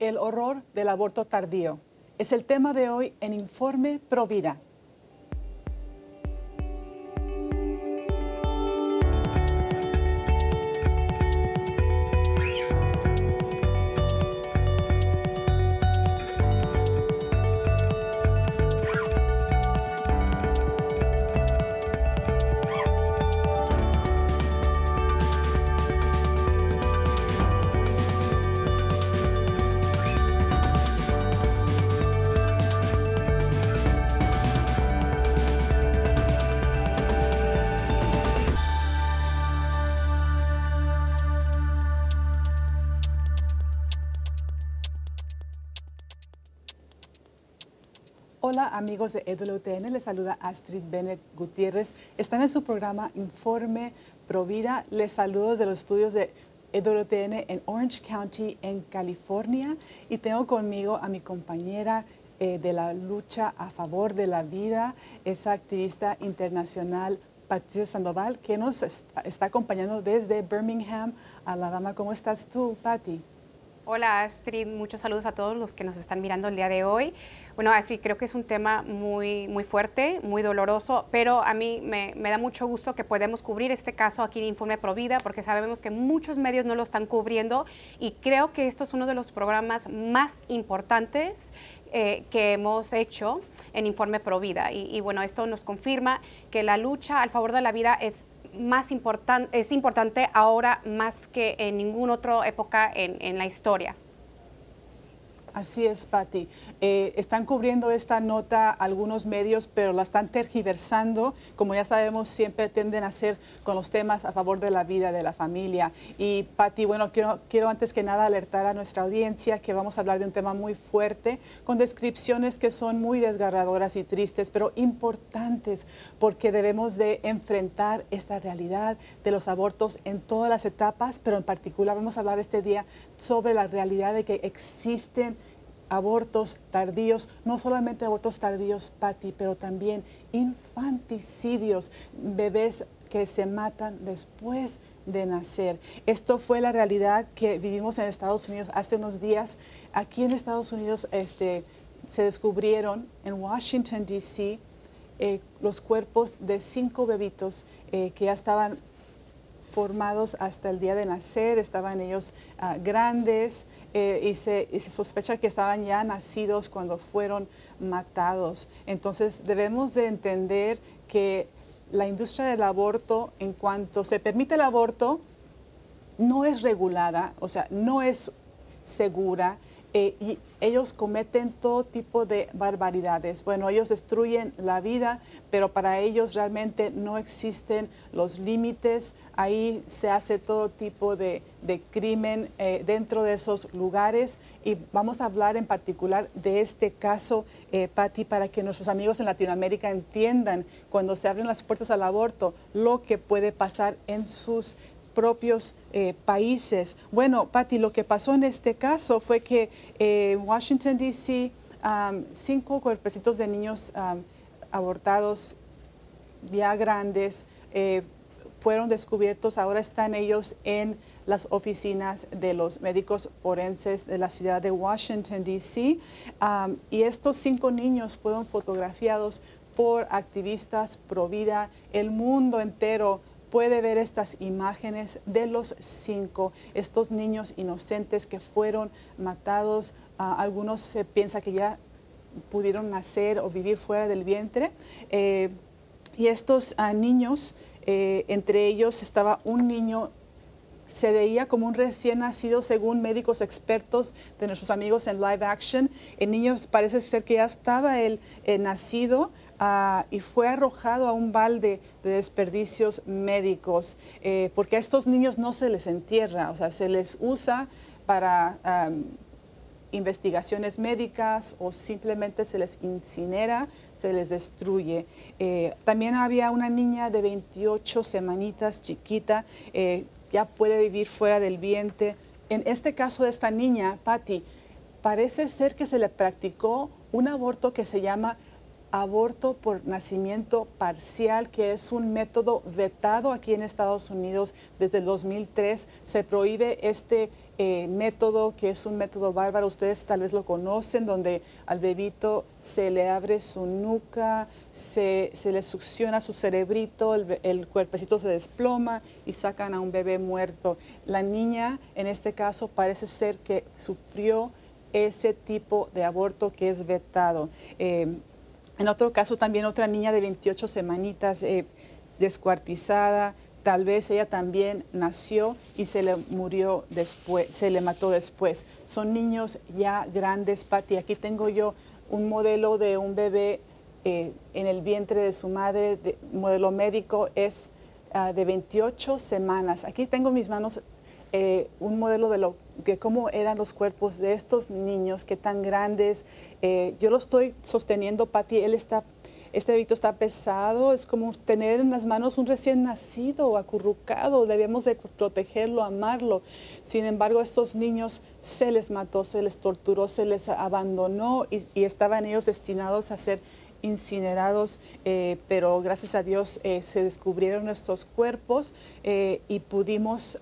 El horror del aborto tardío. Es el tema de hoy en Informe Provida. Hola amigos de EWTN, les saluda Astrid Bennett Gutiérrez. Están en su programa Informe Provida. Les saludo desde los estudios de EWTN en Orange County, en California. Y tengo conmigo a mi compañera eh, de la lucha a favor de la vida, esa activista internacional Patricia Sandoval, que nos está, está acompañando desde Birmingham, Alabama. ¿Cómo estás tú, Patti? Hola Astrid, muchos saludos a todos los que nos están mirando el día de hoy. Bueno, Astrid, creo que es un tema muy, muy fuerte, muy doloroso, pero a mí me, da mucho gusto que podemos cubrir este caso aquí en Informe Provida, porque sabemos que muchos medios no lo están cubriendo y creo que esto es uno de los programas más importantes eh, que hemos hecho en Informe Provida. Y, y bueno, esto nos confirma que la lucha al favor de la vida es más es importante ahora más que en ninguna otra época en, en la historia. Así es, Patti. Eh, están cubriendo esta nota algunos medios, pero la están tergiversando. Como ya sabemos, siempre tienden a hacer con los temas a favor de la vida, de la familia. Y, Patti, bueno, quiero, quiero antes que nada alertar a nuestra audiencia que vamos a hablar de un tema muy fuerte, con descripciones que son muy desgarradoras y tristes, pero importantes, porque debemos de enfrentar esta realidad de los abortos en todas las etapas, pero en particular vamos a hablar este día sobre la realidad de que existen abortos tardíos, no solamente abortos tardíos, Patti, pero también infanticidios, bebés que se matan después de nacer. Esto fue la realidad que vivimos en Estados Unidos hace unos días. Aquí en Estados Unidos este, se descubrieron en Washington, D.C., eh, los cuerpos de cinco bebitos eh, que ya estaban formados hasta el día de nacer, estaban ellos uh, grandes eh, y, se, se, sospecha que estaban ya nacidos cuando fueron matados. Entonces debemos de entender que la industria del aborto, en cuanto se permite el aborto, no es regulada, o sea, no es segura, eh, y ellos cometen todo tipo de barbaridades. Bueno, ellos destruyen la vida, pero para ellos realmente no existen los límites. Ahí se hace todo tipo de, crimen eh, dentro de esos lugares y vamos a hablar en particular de este caso, eh, Patti, para que nuestros amigos en Latinoamérica entiendan cuando se abren las puertas al aborto lo que puede pasar en sus propios eh, países. Bueno, Patti, lo que pasó en este caso fue que en eh, Washington, D.C., cinco cuerpecitos de niños abortados ya grandes fueron descubiertos. Ahora están ellos en las oficinas de los médicos forenses de la ciudad de Washington, D.C. Y estos cinco niños fueron fotografiados por activistas pro vida. El mundo entero puede ver estas imágenes de los cinco, estos niños inocentes que fueron matados. Uh, algunos se piensa que ya pudieron nacer o vivir fuera del vientre. Eh, y estos uh, niños, eh, entre ellos estaba un niño se veía como un recién nacido según médicos expertos de nuestros amigos en live action. El niño parece ser que ya estaba él eh, nacido, Uh, y fue arrojado a un balde de desperdicios médicos, eh, porque a estos niños no se les entierra, o sea, se les usa para investigaciones médicas o simplemente se les incinera, se les destruye. Eh, también había una niña de 28 semanitas chiquita, eh, ya puede vivir fuera del vientre. En este caso de esta niña, Patty, parece ser que se le practicó un aborto que se llama aborto por nacimiento parcial, que es un método vetado aquí en Estados Unidos desde el 2003. Se prohíbe este eh, método que es un método bárbaro, ustedes tal vez lo conocen, donde al bebito se le abre su nuca, se, le succiona su cerebrito, el, cuerpecito se desploma y sacan a un bebé muerto. La niña, en este caso, parece ser que sufrió ese tipo de aborto que es vetado. Eh, en otro caso, también otra niña de 28 semanitas eh, descuartizada, tal vez ella también nació y se le murió después, se le mató después. Son niños ya grandes, Patti. Aquí tengo yo un modelo de un bebé eh, en el vientre de su madre, de, modelo médico, es ah, de 28 semanas. Aquí tengo en mis manos eh, un modelo de lo que cómo eran los cuerpos de estos niños, qué tan grandes. Eh, yo lo estoy sosteniendo, Patti, él está este bebito está pesado, es como tener en las manos un recién nacido, acurrucado, debemos de protegerlo, amarlo. Sin embargo, estos niños se les mató, se les torturó, se les abandonó y, estaban ellos destinados a ser incinerados, eh, pero gracias a Dios eh, se descubrieron nuestros cuerpos eh, y pudimos,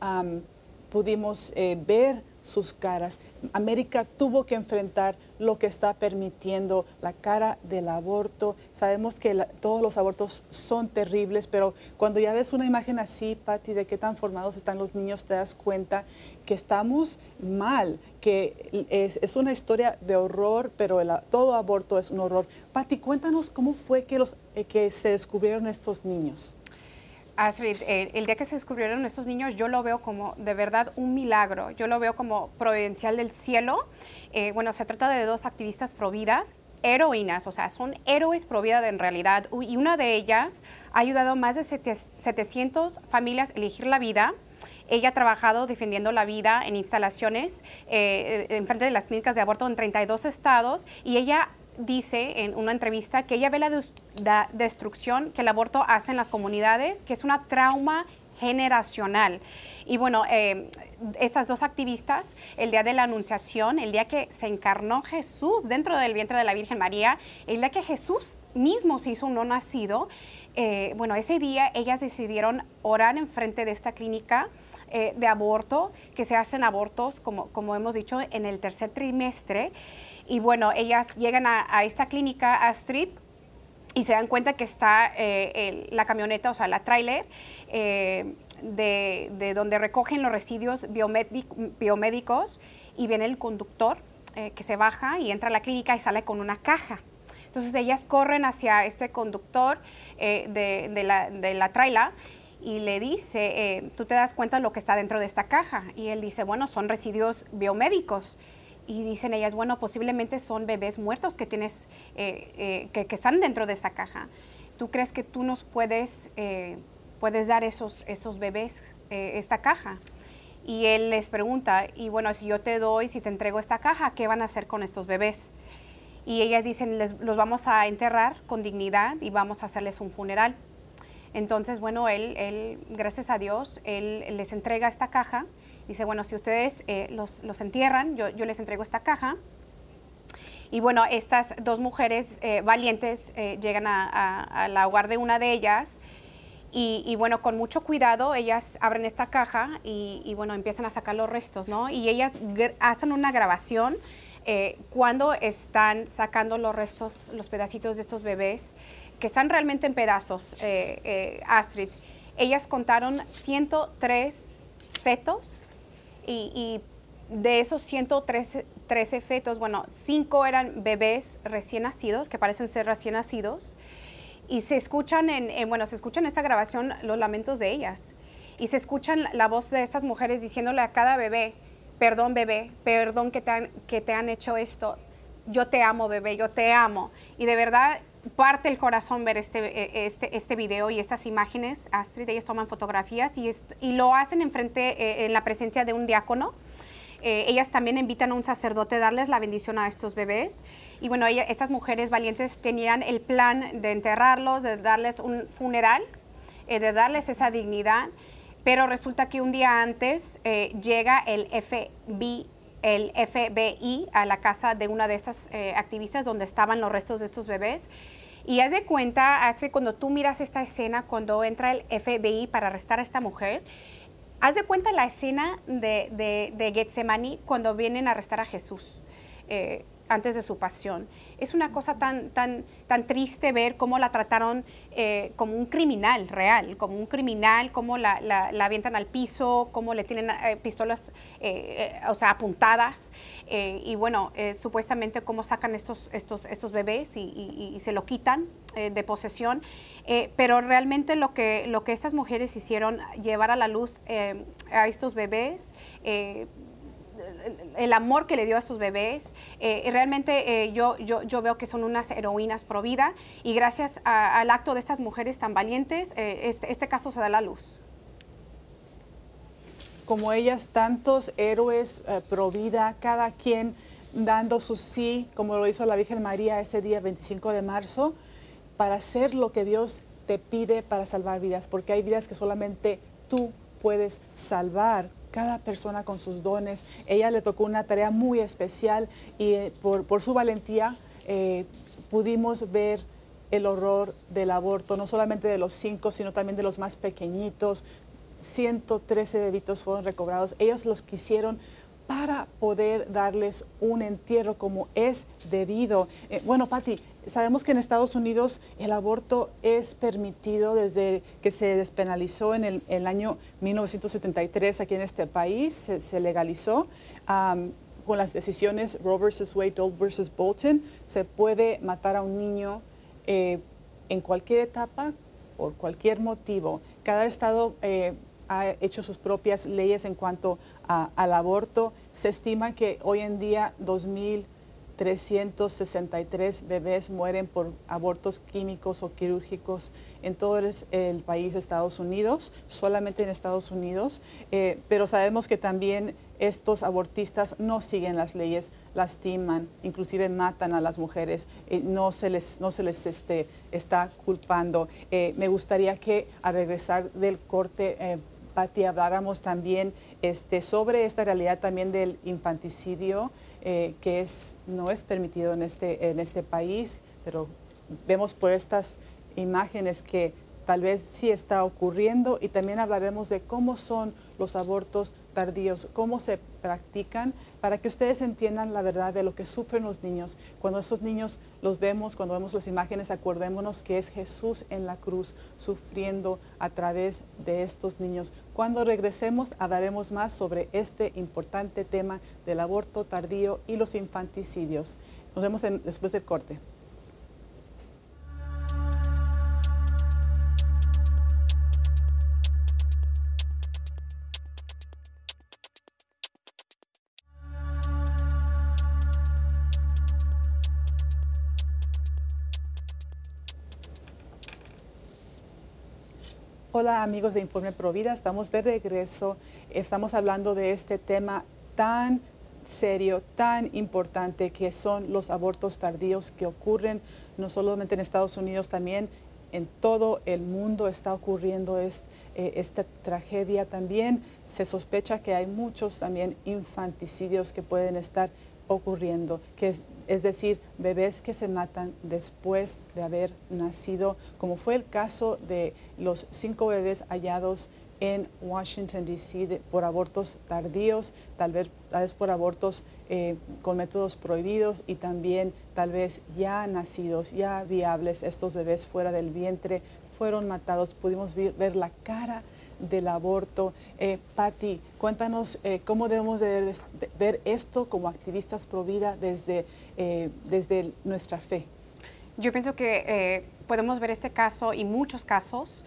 pudimos ver sus caras. América tuvo que enfrentar lo que está permitiendo, la cara del aborto. Sabemos que todos los abortos son terribles, pero cuando ya ves una imagen así, Patti, de qué tan formados están los niños, te das cuenta que estamos mal, que es, una historia de horror, pero todo aborto es un horror. Patti, cuéntanos cómo fue que, los, eh, que se descubrieron estos niños. Astrid, el, día que se descubrieron estos niños, yo lo veo como de verdad un milagro. Yo lo veo como providencial del cielo. Eh, bueno, se trata de dos activistas providas, heroínas, o sea, son héroes pro vida en realidad. Y una de ellas ha ayudado a más de 700 familias a elegir la vida. Ella ha trabajado defendiendo la vida en instalaciones eh, en frente de las clínicas de aborto en 32 estados y ella dice en una entrevista que ella ve la, destrucción que el aborto hace en las comunidades, que es una trauma generacional. Y bueno, eh, estas dos activistas, el día de la Anunciación, el día que se encarnó Jesús dentro del vientre de la Virgen María, el día que Jesús mismo se hizo un no nacido, eh, bueno, ese día ellas decidieron orar en frente de esta clínica eh, de aborto, que se hacen abortos, como, como hemos dicho, en el tercer trimestre. Y bueno, ellas llegan a, esta clínica, Astrid, y se dan cuenta que está eh, la camioneta, o sea, la tráiler, eh, de, donde recogen los residuos biomédicos y viene el conductor que se baja y entra a la clínica y sale con una caja. Entonces ellas corren hacia este conductor de, la, de la trailer y le dice, eh, tú te das cuenta de lo que está dentro de esta caja. Y él dice, bueno, son residuos biomédicos. Y dicen ellas, bueno, posiblemente son bebés muertos que tienes, eh, eh, que, están dentro de esa caja. ¿Tú crees que tú nos puedes, puedes dar esos, esos bebés esta caja? Y él les pregunta, y bueno, si yo te doy, si te entrego esta caja, ¿qué van a hacer con estos bebés? Y ellas dicen, los vamos a enterrar con dignidad y vamos a hacerles un funeral. Entonces, bueno, él, él, gracias a Dios, él les entrega esta caja. Dice, bueno, si ustedes eh, los, los, entierran, yo, yo, les entrego esta caja. Y bueno, estas dos mujeres eh, valientes eh, llegan a, la hogar de una de ellas. Y, bueno, con mucho cuidado, ellas abren esta caja y, y, bueno, empiezan a sacar los restos, ¿no? Y ellas hacen una grabación cuando están sacando los restos, los pedacitos de estos bebés que están realmente en pedazos, eh, eh, Astrid. Ellas contaron 103 fetos y, de esos 113 fetos, bueno, cinco eran bebés recién nacidos, que parecen ser recién nacidos, y se escuchan en, bueno, se escuchan en esta grabación los lamentos de ellas, y se escuchan la voz de estas mujeres diciéndole a cada bebé, perdón bebé, perdón que te han, que te han hecho esto, yo te amo bebé, yo te amo, y de verdad parte el corazón ver este, e, este, este video y estas imágenes. Astrid, ellas toman fotografías y, y lo hacen en eh, en la presencia de un diácono. Eh, ellas también invitan a un sacerdote a darles la bendición a estos bebés. Y bueno, estas mujeres valientes tenían el plan de enterrarlos, de darles un funeral, eh, de darles esa dignidad. Pero resulta que un día antes llega el FBI el FBI a la casa de una de esas activistas donde estaban los restos de estos bebés y haz de cuenta, Astrid, cuando tú miras esta escena, cuando entra el FBI para arrestar a esta mujer, haz de cuenta la escena de, de, Getsemani cuando vienen a arrestar a Jesús. Eh, antes de su pasión. Es una cosa tan, tan, tan triste ver cómo la trataron eh, como un criminal real, como un criminal, cómo la, la, avientan al piso, cómo le tienen eh, pistolas, eh, o sea, apuntadas. y bueno, supuestamente cómo sacan estos, estos, estos bebés y, se lo quitan de posesión. pero realmente lo que, lo que estas mujeres hicieron, llevar a la luz a estos bebés, el amor que le dio a sus bebés. Eh, realmente eh, yo, yo, yo, veo que son unas heroínas pro vida y gracias al acto de estas mujeres tan valientes, eh, este, este, caso se da la luz. Como ellas, tantos héroes pro vida, cada quien dando su sí, como lo hizo la Virgen María ese día 25 de marzo, para hacer lo que Dios te pide para salvar vidas, porque hay vidas que solamente tú puedes salvar cada persona con sus dones. Ella le tocó una tarea muy especial y eh, por, su valentía eh, pudimos ver el horror del aborto, no solamente de los cinco, sino también de los más pequeñitos. 113 bebitos fueron recobrados. Ellos los quisieron para poder darles un entierro como es debido. Eh, bueno, Patti, Sabemos que en Estados Unidos el aborto es permitido desde que se despenalizó en el, año 1973 aquí en este país, se, legalizó. con las decisiones Roe versus Wade, Doe versus Bolton, se puede matar a un niño eh, en cualquier etapa, por cualquier motivo. Cada estado eh, ha hecho sus propias leyes en cuanto al aborto. Se estima que hoy en día, 2000 363 bebés mueren por abortos químicos o quirúrgicos en todo el, país de Estados Unidos, solamente en Estados Unidos, eh, pero sabemos que también estos abortistas no siguen las leyes, lastiman, inclusive matan a las mujeres, eh, no se les, no se les este, está culpando. Eh, me gustaría que al regresar del corte, Pati, habláramos también este, sobre esta realidad también del infanticidio. Eh, que es, no es permitido en este, en este país, pero vemos por estas imágenes que tal vez sí está ocurriendo y también hablaremos de cómo son los abortos tardíos, cómo se practican, para que ustedes entiendan la verdad de lo que sufren los niños. Cuando esos niños los vemos, cuando vemos las imágenes, acordémonos que es Jesús en la cruz sufriendo a través de estos niños. Cuando regresemos hablaremos más sobre este importante tema del aborto tardío y los infanticidios. Nos vemos después del corte. Hola amigos de Informe Provida, estamos de regreso. Estamos hablando de este tema tan serio, tan importante que son los abortos tardíos que ocurren no solamente en Estados Unidos, también en todo el mundo está ocurriendo eh, esta tragedia. También se sospecha que hay muchos también infanticidios que pueden estar ocurriendo, es decir, bebés que se matan después de haber nacido, como fue el caso de los cinco bebés hallados en Washington, D.C. por abortos tardíos, tal vez, tal vez por abortos eh, con métodos prohibidos y también tal vez ya nacidos, ya viables, estos bebés fuera del vientre fueron matados. Pudimos ver la cara del aborto. Eh, Patti, cuéntanos eh, cómo debemos de ver, esto como activistas pro vida desde, eh, desde nuestra fe. Yo pienso que eh, podemos ver este caso y muchos casos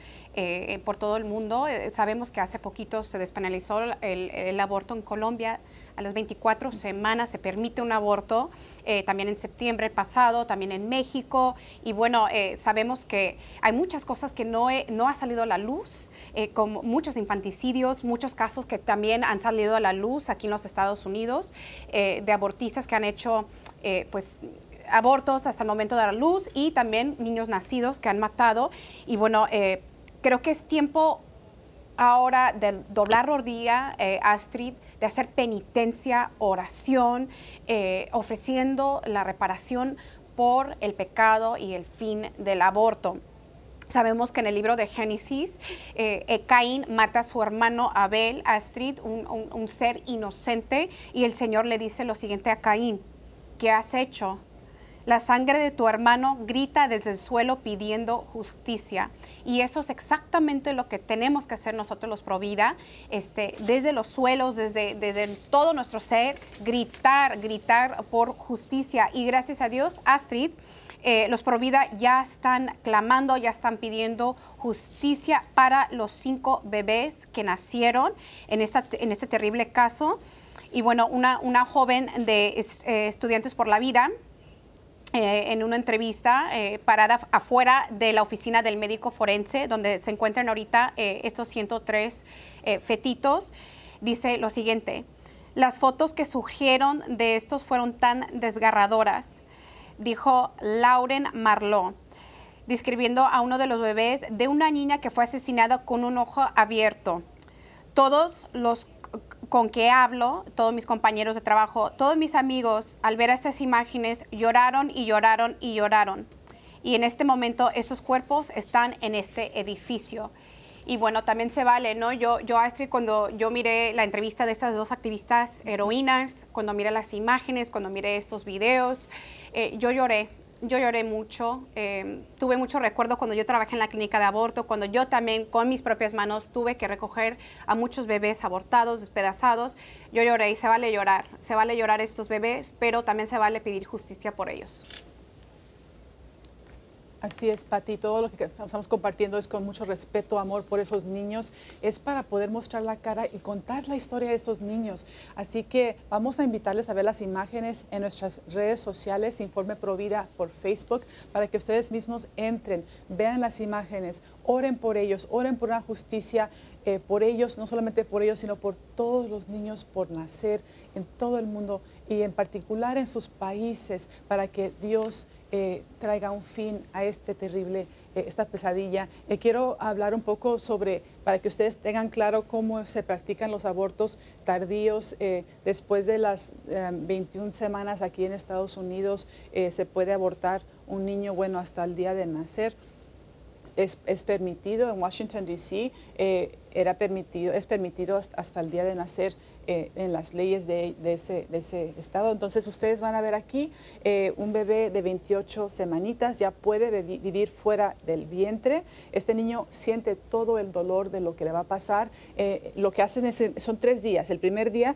por todo el mundo. sabemos que hace poquito se despenalizó el, el aborto en Colombia a las 24 semanas se permite un aborto, eh, también en septiembre pasado, también en México. Y bueno, eh, sabemos que hay muchas cosas que no, no ha salido a la luz, eh, como muchos infanticidios, muchos casos que también han salido a la luz aquí en los Estados Unidos, de abortistas que han hecho, pues, abortos hasta el momento de la luz y también niños nacidos que han matado. Y bueno, creo que es tiempo ahora de doblar rodilla, Astrid, de hacer penitencia, oración, eh, ofreciendo la reparación por el pecado y el fin del aborto. Sabemos que en el libro de Génesis, eh, Caín mata a su hermano Abel, Astrid, un, ser inocente, y el Señor le dice lo siguiente a Caín, ¿qué has hecho? La sangre de tu hermano grita desde el suelo pidiendo justicia. Y eso es exactamente lo que tenemos que hacer nosotros los Provida, este, desde los suelos, desde, desde todo nuestro ser, gritar, gritar por justicia. Y gracias a Dios, Astrid, eh, los Provida ya están clamando, ya están pidiendo justicia para los cinco bebés que nacieron en, esta, en este terrible caso. Y bueno, una, una joven de eh, Estudiantes por la Vida eh, en una entrevista parada afuera de la oficina del médico forense, donde se encuentran ahorita estos 103 fetitos, dice lo siguiente, las fotos que surgieron de estos fueron tan desgarradoras dijo Lauren Marlowe, describiendo a uno de los bebés de una niña que fue asesinada con un ojo abierto. Todos los con que hablo, todos mis compañeros de trabajo, todos mis amigos, al ver estas imágenes, lloraron y lloraron y lloraron. Y en este momento esos cuerpos están en este edificio. Y bueno, también se vale, ¿no? Yo, yo Astrid, cuando yo miré la entrevista de estas dos activistas heroínas, cuando miré las imágenes, cuando miré estos videos, eh, yo lloré, yo lloré mucho, eh, tuve mucho recuerdo cuando yo trabajé en la clínica de aborto, cuando yo también con mis propias manos tuve que recoger a muchos bebés abortados, despedazados. Yo lloré y se vale llorar, se vale llorar estos bebés, pero también se vale pedir justicia por ellos. Así es, Pati. Todo lo que estamos compartiendo es con mucho respeto, amor por esos niños. Es para poder mostrar la cara y contar la historia de estos niños. Así que vamos a invitarles a ver las imágenes en nuestras redes sociales, Informe Provida por Facebook, para que ustedes mismos entren, vean las imágenes, oren por ellos, oren por una justicia eh, por ellos, no solamente por ellos, sino por todos los niños por nacer en todo el mundo y en particular en sus países, para que Dios eh, traiga un fin a este terrible, eh, esta pesadilla. Eh, quiero hablar un poco sobre, para que ustedes tengan claro cómo se practican los abortos tardíos. después de las 21 semanas aquí en Estados Unidos se puede abortar un niño, bueno, hasta el día de nacer. Es, es, permitido en Washington, D.C., era permitido, es permitido hasta, el día de nacer eh, en las leyes de, ese, estado. Entonces ustedes van a ver aquí eh, un bebé de 28 semanitas ya puede vivir fuera del vientre. Este niño siente todo el dolor de lo que le va a pasar. Eh, lo que hacen son tres días. El primer día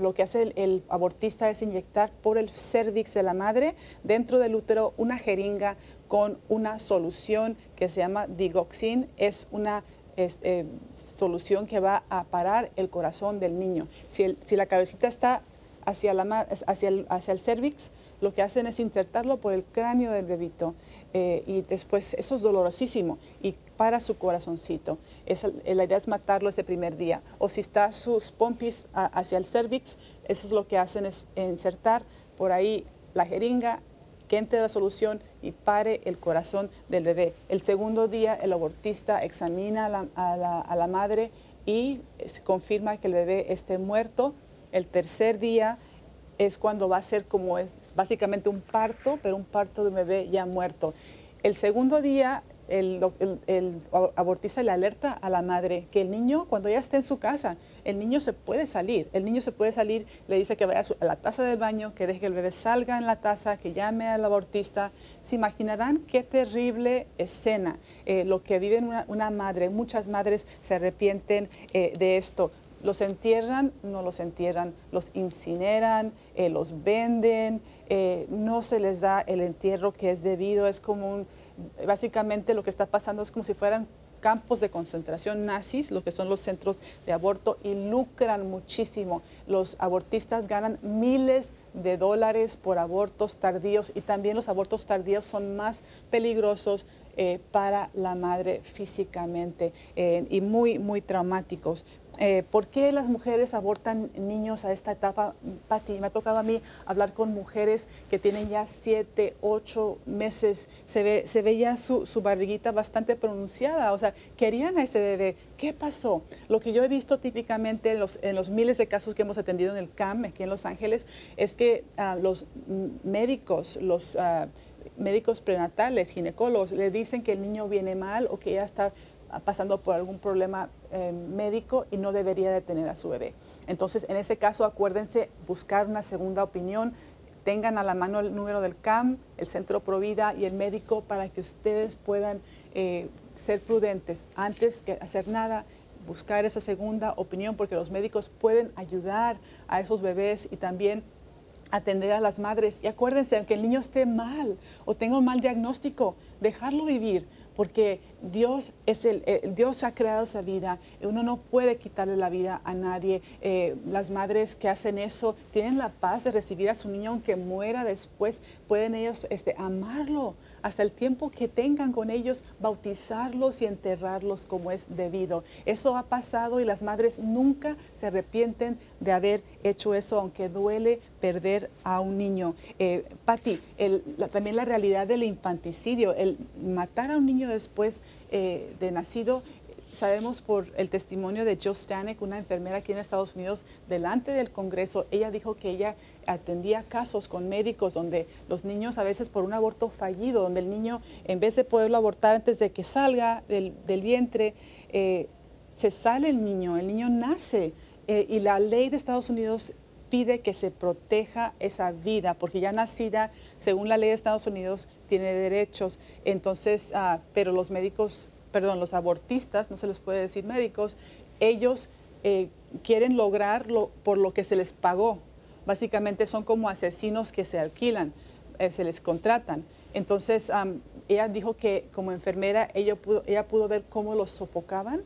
lo que hace el, abortista es inyectar por el cervix de la madre dentro del útero una jeringa con una solución que se llama digoxin. Es una eh, solución que va a parar el corazón del niño. Si, la cabecita está hacia, el, hacia cervix, lo que hacen es insertarlo por el cráneo del bebito eh, y después eso es dolorosísimo y para su corazoncito. la idea es matarlo ese primer día. O si está sus pompis hacia el cervix, eso es lo que hacen es insertar por ahí la jeringa que entre la solución y pare el corazón del bebé. El segundo día el abortista examina a la, madre y se confirma que el bebé esté muerto. El tercer día es cuando va a ser como es básicamente un parto, pero un parto de un bebé ya muerto. El segundo día el, abortista le alerta a la madre que el niño, cuando ya esté en su casa, el niño se puede salir. El niño se puede salir, le dice que vaya a, la taza del baño, que deje que el bebé salga en la taza, que llame al abortista. Se imaginarán qué terrible escena eh, lo que vive una, madre. Muchas madres se arrepienten eh, de esto. Los entierran, no los entierran, los incineran, eh, los venden, no se les da el entierro que es debido, es como un básicamente lo que está pasando es como si fueran campos de concentración nazis, lo que son los centros de aborto, y lucran muchísimo. Los abortistas ganan miles de dólares por abortos tardíos y también los abortos tardíos son más peligrosos eh, para la madre físicamente eh, y muy, muy traumáticos. Eh, ¿Por qué las mujeres abortan niños a esta etapa? Pati, me ha tocado a mí hablar con mujeres que tienen ya siete, ocho meses, se ve, se ve ya su, barriguita bastante pronunciada, o sea, querían a ese bebé. ¿Qué pasó? Lo que yo he visto típicamente en los, en los miles de casos que hemos atendido en el CAM, aquí en Los Ángeles, es que ah, los médicos, los... Ah, médicos prenatales, ginecólogos, le dicen que el niño viene mal o que ya está pasando por algún problema eh, médico y no debería de tener a su bebé. Entonces, en ese caso, acuérdense buscar una segunda opinión, tengan a la mano el número del CAM, el Centro Provida y el médico para que ustedes puedan eh, ser prudentes antes que hacer nada buscar esa segunda opinión porque los médicos pueden ayudar a esos bebés y también atender a las madres. Y acuérdense, aunque el niño esté mal o tenga un mal diagnóstico, dejarlo vivir porque Dios es el, Dios ha creado esa vida. Uno no puede quitarle la vida a nadie. Eh, las madres que hacen eso tienen la paz de recibir a su niño aunque muera después. Pueden ellos este, amarlo hasta el tiempo que tengan con ellos, bautizarlos y enterrarlos como es debido. Eso ha pasado y las madres nunca se arrepienten de haber hecho eso, aunque duele perder a un niño. Eh, Patti, también la realidad del infanticidio, el matar a un niño después eh, de nacido, sabemos por el testimonio de Jill Stanek, una enfermera aquí en Estados Unidos, delante del Congreso, ella dijo que ella atendía casos con médicos donde los niños a veces por un aborto fallido, donde el niño en vez de poderlo abortar antes de que salga del, vientre, eh, se sale el niño, el niño nace eh, y la ley de Estados Unidos pide que se proteja esa vida, porque ya nacida, según la ley de Estados Unidos, tiene derechos. Entonces, ah, pero los médicos, perdón, los abortistas, no se les puede decir médicos, ellos eh, quieren lograrlo por lo que se les pagó. Básicamente son como asesinos que se alquilan, eh, se les contratan. Entonces, ella dijo que como enfermera ella pudo, ella pudo ver cómo los sofocaban,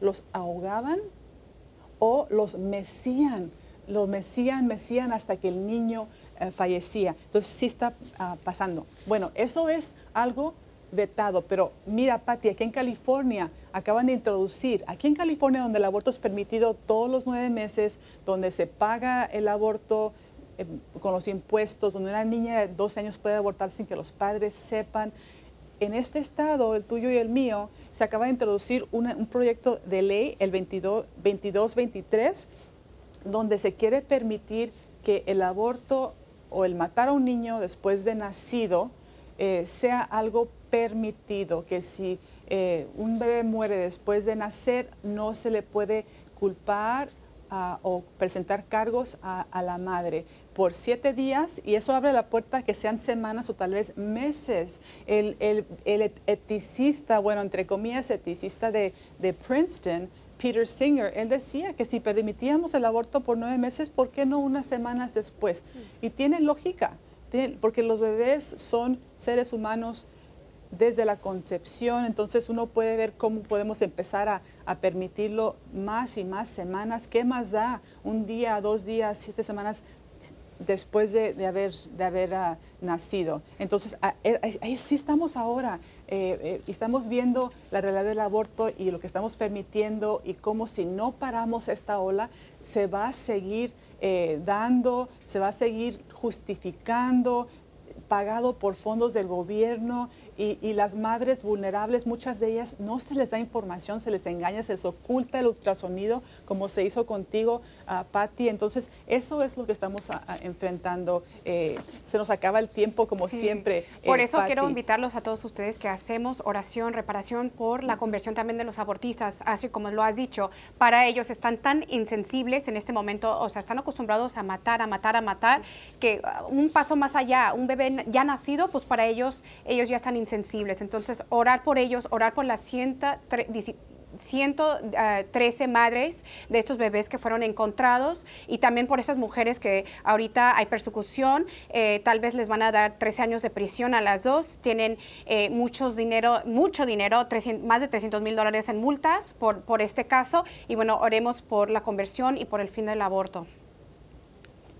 los ahogaban o los mecían lo mesían, mesían hasta que el niño eh, fallecía. Entonces sí está ah, pasando. Bueno, eso es algo vetado, pero mira, Patti, aquí en California acaban de introducir, aquí en California donde el aborto es permitido todos los nueve meses, donde se paga el aborto eh, con los impuestos, donde una niña de 12 años puede abortar sin que los padres sepan. En este estado, el tuyo y el mío, se acaba de introducir un proyecto de ley, el 22, 2223, donde se quiere permitir que el aborto o el matar a un niño después de nacido eh, sea algo permitido, que si eh, un bebé muere después de nacer no se le puede culpar ah, o presentar cargos a, la madre por siete días y eso abre la puerta a que sean semanas o tal vez meses. El, eticista, bueno, entre comillas, eticista de, de Princeton, Peter Singer, él decía que si permitíamos el aborto por nueve meses, ¿por qué no unas semanas después? Y tiene lógica, porque los bebés son seres humanos desde la concepción, entonces uno puede ver cómo podemos empezar a, permitirlo más y más semanas. ¿Qué más da? Un día, dos días, siete semanas después de, haber, de haber ah, nacido. Entonces, eh, ahí sí estamos ahora. Eh, eh, estamos viendo la realidad del aborto y lo que estamos permitiendo y cómo si no paramos esta ola, se va a seguir dando, se va a seguir justificando, pagado por fondos del gobierno y, las madres vulnerables, muchas de ellas no se les da información, se les engaña, se les oculta el ultrasonido, como se hizo contigo, uh, Patti. Entonces, eso es lo que estamos enfrentando. Eh, se nos acaba el tiempo, como siempre. Por eso quiero invitarlos a todos ustedes que hacemos oración, reparación por la conversión también de los abortistas, así como lo has dicho. Para ellos están tan insensibles en este momento, o sea, están acostumbrados a matar, a matar, a matar, que un paso más allá, un bebé ya nacido, pues para ellos, ellos ya están insensibles. Entonces, orar por ellos, orar por las 113 eh, madres de estos bebés que fueron encontrados y también por esas mujeres que ahorita hay persecución, eh, tal vez les van a dar 13 años de prisión a las dos, tienen eh, muchos dinero, mucho dinero, más de 300 mil dólares en multas por, por este caso y bueno, oremos por la conversión y por el fin del aborto.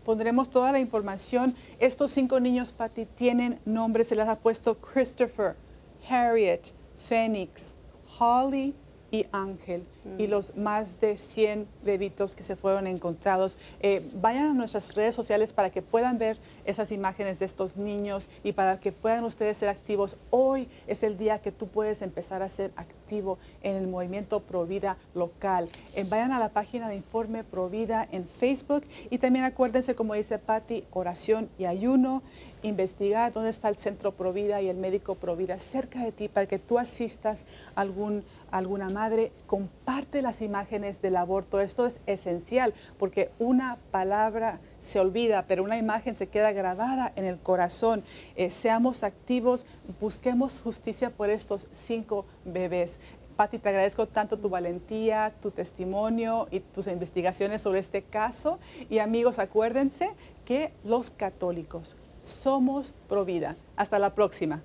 Pondremos toda la información. Estos cinco niños, Patty, tienen nombres. Se les ha puesto Christopher, Harriet, Phoenix, Holly y Ángel. Y los más de 100 bebitos que se fueron encontrados. Eh, vayan a nuestras redes sociales para que puedan ver esas imágenes de estos niños y para que puedan ustedes ser activos. Hoy es el día que tú puedes empezar a ser activo en el movimiento Provida local. Eh, vayan a la página de Informe Provida en Facebook y también acuérdense, como dice Patti, oración y ayuno investigar dónde está el centro Provida y el médico Provida cerca de ti para que tú asistas a algún, alguna madre. Comparte las imágenes del aborto. Esto es esencial porque una palabra se olvida, pero una imagen se queda grabada en el corazón. Eh, seamos activos, busquemos justicia por estos cinco bebés. Patti, te agradezco tanto tu valentía, tu testimonio y tus investigaciones sobre este caso. Y amigos, acuérdense que los católicos somos Provida. Hasta la próxima.